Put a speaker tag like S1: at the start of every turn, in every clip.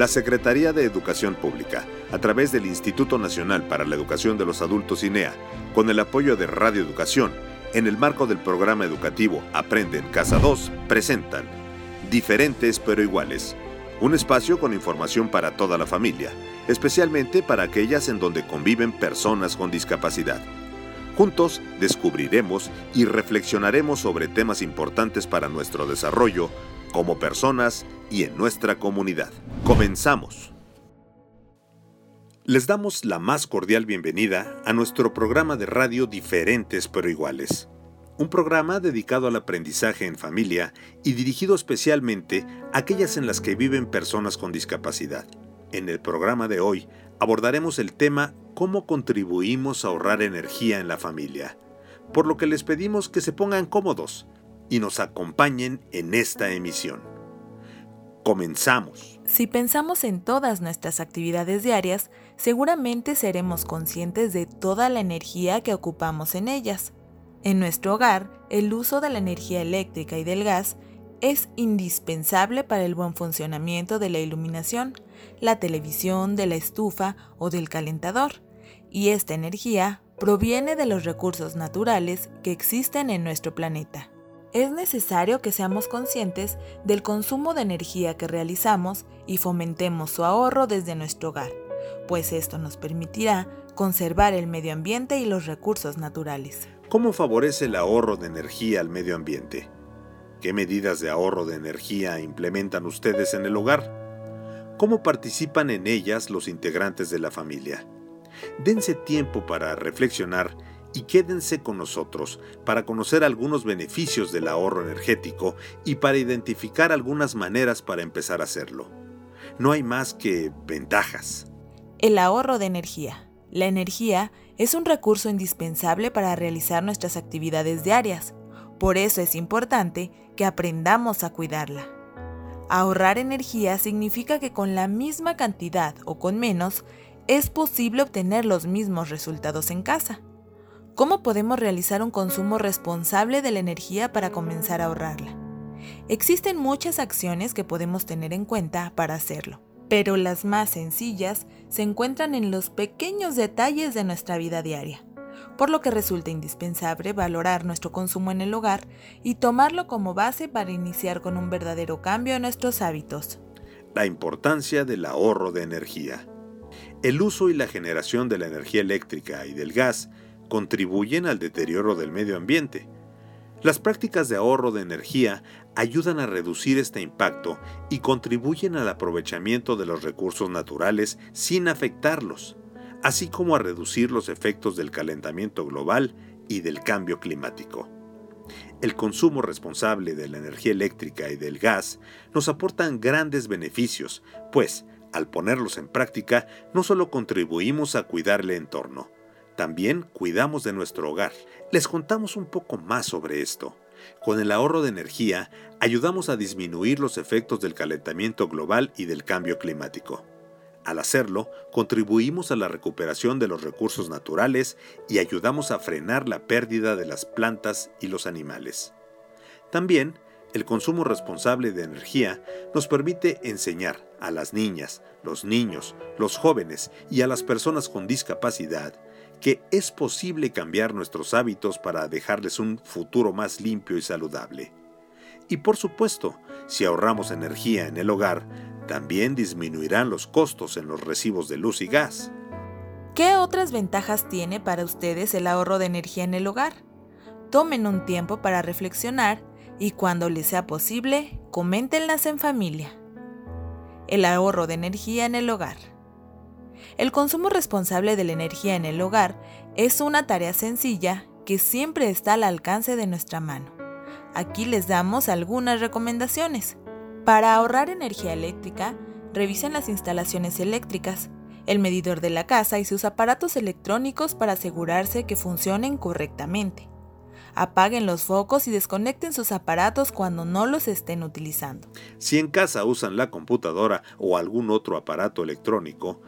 S1: La Secretaría de Educación Pública, a través del Instituto Nacional para la Educación de los Adultos INEA, con el apoyo de Radio Educación, en el marco del programa educativo Aprende en Casa 2, presentan Diferentes pero iguales, un espacio con información para toda la familia, especialmente para aquellas en donde conviven personas con discapacidad. Juntos descubriremos y reflexionaremos sobre temas importantes para nuestro desarrollo como personas y en nuestra comunidad. Comenzamos. Les damos la más cordial bienvenida a nuestro programa de radio Diferentes pero iguales. Un programa dedicado al aprendizaje en familia y dirigido especialmente a aquellas en las que viven personas con discapacidad. En el programa de hoy abordaremos el tema cómo contribuimos a ahorrar energía en la familia, por lo que les pedimos que se pongan cómodos y nos acompañen en esta emisión. Comenzamos.
S2: Si pensamos en todas nuestras actividades diarias, seguramente seremos conscientes de toda la energía que ocupamos en ellas. En nuestro hogar, el uso de la energía eléctrica y del gas es indispensable para el buen funcionamiento de la iluminación, la televisión, de la estufa o del calentador, y esta energía proviene de los recursos naturales que existen en nuestro planeta es necesario que seamos conscientes del consumo de energía que realizamos y fomentemos su ahorro desde nuestro hogar, pues esto nos permitirá conservar el medio ambiente y los recursos naturales.
S1: ¿Cómo favorece el ahorro de energía al medio ambiente? ¿Qué medidas de ahorro de energía implementan ustedes en el hogar? ¿Cómo participan en ellas los integrantes de la familia? Dense tiempo para reflexionar y quédense con nosotros para conocer algunos beneficios del ahorro energético y para identificar algunas maneras para empezar a hacerlo. No hay más que ventajas.
S2: El ahorro de energía. La energía es un recurso indispensable para realizar nuestras actividades diarias. Por eso es importante que aprendamos a cuidarla. Ahorrar energía significa que con la misma cantidad o con menos es posible obtener los mismos resultados en casa. ¿Cómo podemos realizar un consumo responsable de la energía para comenzar a ahorrarla? Existen muchas acciones que podemos tener en cuenta para hacerlo, pero las más sencillas se encuentran en los pequeños detalles de nuestra vida diaria, por lo que resulta indispensable valorar nuestro consumo en el hogar y tomarlo como base para iniciar con un verdadero cambio en nuestros hábitos.
S1: La importancia del ahorro de energía. El uso y la generación de la energía eléctrica y del gas contribuyen al deterioro del medio ambiente. Las prácticas de ahorro de energía ayudan a reducir este impacto y contribuyen al aprovechamiento de los recursos naturales sin afectarlos, así como a reducir los efectos del calentamiento global y del cambio climático. El consumo responsable de la energía eléctrica y del gas nos aportan grandes beneficios, pues, al ponerlos en práctica, no solo contribuimos a cuidar el entorno, también cuidamos de nuestro hogar. Les contamos un poco más sobre esto. Con el ahorro de energía, ayudamos a disminuir los efectos del calentamiento global y del cambio climático. Al hacerlo, contribuimos a la recuperación de los recursos naturales y ayudamos a frenar la pérdida de las plantas y los animales. También, el consumo responsable de energía nos permite enseñar a las niñas, los niños, los jóvenes y a las personas con discapacidad que es posible cambiar nuestros hábitos para dejarles un futuro más limpio y saludable. Y por supuesto, si ahorramos energía en el hogar, también disminuirán los costos en los recibos de luz y gas.
S2: ¿Qué otras ventajas tiene para ustedes el ahorro de energía en el hogar? Tomen un tiempo para reflexionar y cuando les sea posible, coméntenlas en familia. El ahorro de energía en el hogar. El consumo responsable de la energía en el hogar es una tarea sencilla que siempre está al alcance de nuestra mano. Aquí les damos algunas recomendaciones. Para ahorrar energía eléctrica, revisen las instalaciones eléctricas, el medidor de la casa y sus aparatos electrónicos para asegurarse que funcionen correctamente. Apaguen los focos y desconecten sus aparatos cuando no los estén utilizando.
S1: Si en casa usan la computadora o algún otro aparato electrónico,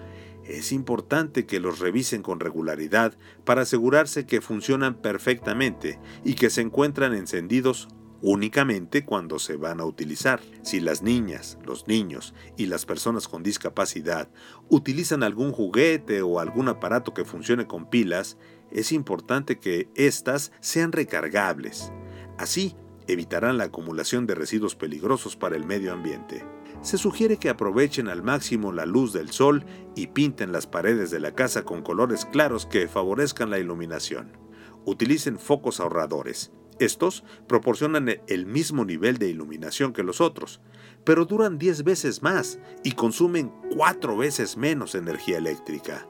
S1: es importante que los revisen con regularidad para asegurarse que funcionan perfectamente y que se encuentran encendidos únicamente cuando se van a utilizar. Si las niñas, los niños y las personas con discapacidad utilizan algún juguete o algún aparato que funcione con pilas, es importante que éstas sean recargables. Así, evitarán la acumulación de residuos peligrosos para el medio ambiente. Se sugiere que aprovechen al máximo la luz del sol y pinten las paredes de la casa con colores claros que favorezcan la iluminación. Utilicen focos ahorradores estos proporcionan el mismo nivel de iluminación que los otros, pero duran 10 veces más y consumen 4 veces menos energía eléctrica.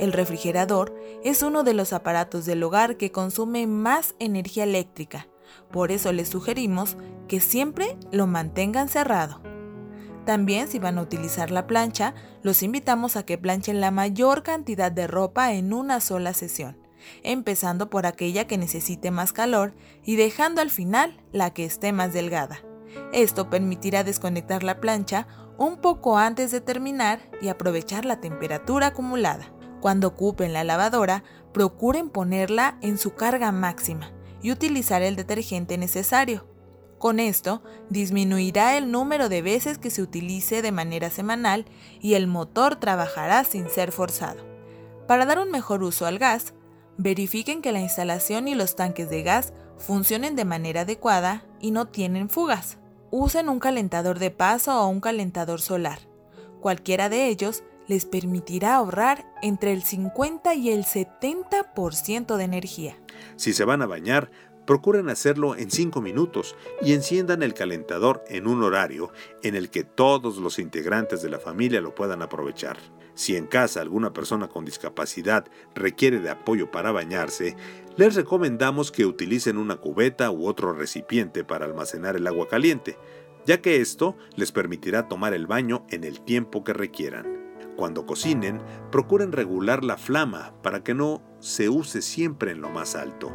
S2: El refrigerador es uno de los aparatos del hogar que consume más energía eléctrica, por eso les sugerimos que siempre lo mantengan cerrado. También si van a utilizar la plancha, los invitamos a que planchen la mayor cantidad de ropa en una sola sesión empezando por aquella que necesite más calor y dejando al final la que esté más delgada. Esto permitirá desconectar la plancha un poco antes de terminar y aprovechar la temperatura acumulada. Cuando ocupen la lavadora, procuren ponerla en su carga máxima y utilizar el detergente necesario. Con esto, disminuirá el número de veces que se utilice de manera semanal y el motor trabajará sin ser forzado. Para dar un mejor uso al gas, Verifiquen que la instalación y los tanques de gas funcionen de manera adecuada y no tienen fugas. Usen un calentador de paso o un calentador solar. Cualquiera de ellos les permitirá ahorrar entre el 50 y el 70% de energía.
S1: Si se van a bañar, procuren hacerlo en 5 minutos y enciendan el calentador en un horario en el que todos los integrantes de la familia lo puedan aprovechar. Si en casa alguna persona con discapacidad requiere de apoyo para bañarse, les recomendamos que utilicen una cubeta u otro recipiente para almacenar el agua caliente, ya que esto les permitirá tomar el baño en el tiempo que requieran. Cuando cocinen, procuren regular la flama para que no se use siempre en lo más alto.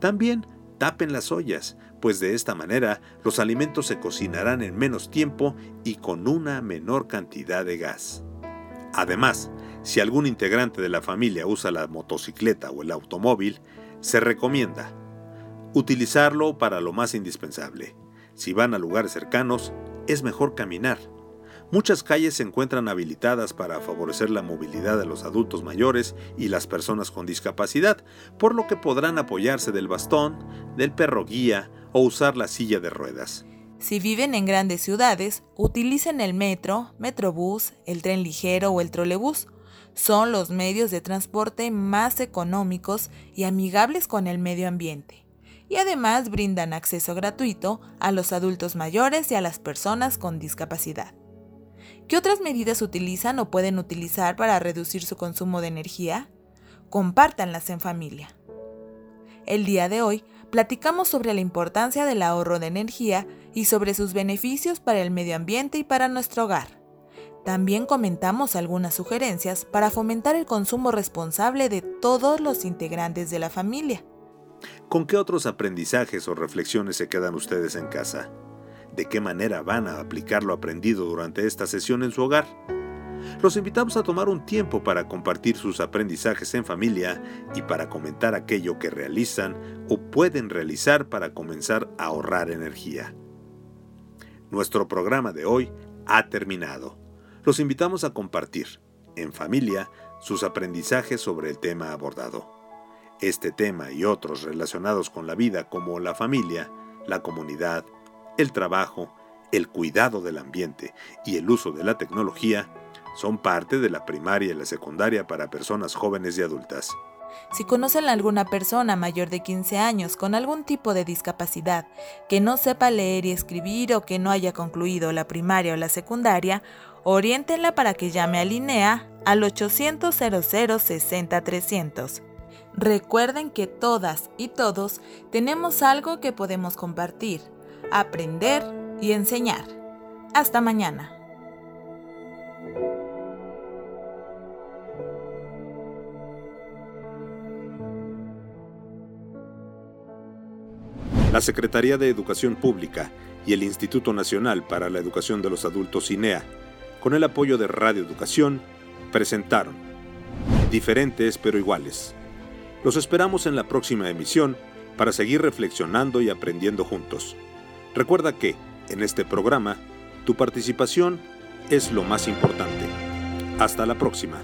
S1: También tapen las ollas, pues de esta manera los alimentos se cocinarán en menos tiempo y con una menor cantidad de gas. Además, si algún integrante de la familia usa la motocicleta o el automóvil, se recomienda utilizarlo para lo más indispensable. Si van a lugares cercanos, es mejor caminar. Muchas calles se encuentran habilitadas para favorecer la movilidad de los adultos mayores y las personas con discapacidad, por lo que podrán apoyarse del bastón, del perro guía o usar la silla de ruedas.
S2: Si viven en grandes ciudades, utilicen el metro, metrobús, el tren ligero o el trolebús. Son los medios de transporte más económicos y amigables con el medio ambiente. Y además brindan acceso gratuito a los adultos mayores y a las personas con discapacidad. ¿Qué otras medidas utilizan o pueden utilizar para reducir su consumo de energía? Compártanlas en familia. El día de hoy platicamos sobre la importancia del ahorro de energía y sobre sus beneficios para el medio ambiente y para nuestro hogar. También comentamos algunas sugerencias para fomentar el consumo responsable de todos los integrantes de la familia.
S1: ¿Con qué otros aprendizajes o reflexiones se quedan ustedes en casa? ¿De qué manera van a aplicar lo aprendido durante esta sesión en su hogar? Los invitamos a tomar un tiempo para compartir sus aprendizajes en familia y para comentar aquello que realizan o pueden realizar para comenzar a ahorrar energía. Nuestro programa de hoy ha terminado. Los invitamos a compartir, en familia, sus aprendizajes sobre el tema abordado. Este tema y otros relacionados con la vida como la familia, la comunidad, el trabajo, el cuidado del ambiente y el uso de la tecnología son parte de la primaria y la secundaria para personas jóvenes y adultas.
S2: Si conocen a alguna persona mayor de 15 años con algún tipo de discapacidad que no sepa leer y escribir o que no haya concluido la primaria o la secundaria, oriéntenla para que llame a Linea al 800 00 60 300. Recuerden que todas y todos tenemos algo que podemos compartir, aprender y enseñar. Hasta mañana.
S1: La Secretaría de Educación Pública y el Instituto Nacional para la Educación de los Adultos INEA, con el apoyo de Radio Educación, presentaron Diferentes pero iguales. Los esperamos en la próxima emisión para seguir reflexionando y aprendiendo juntos. Recuerda que, en este programa, tu participación es lo más importante. Hasta la próxima.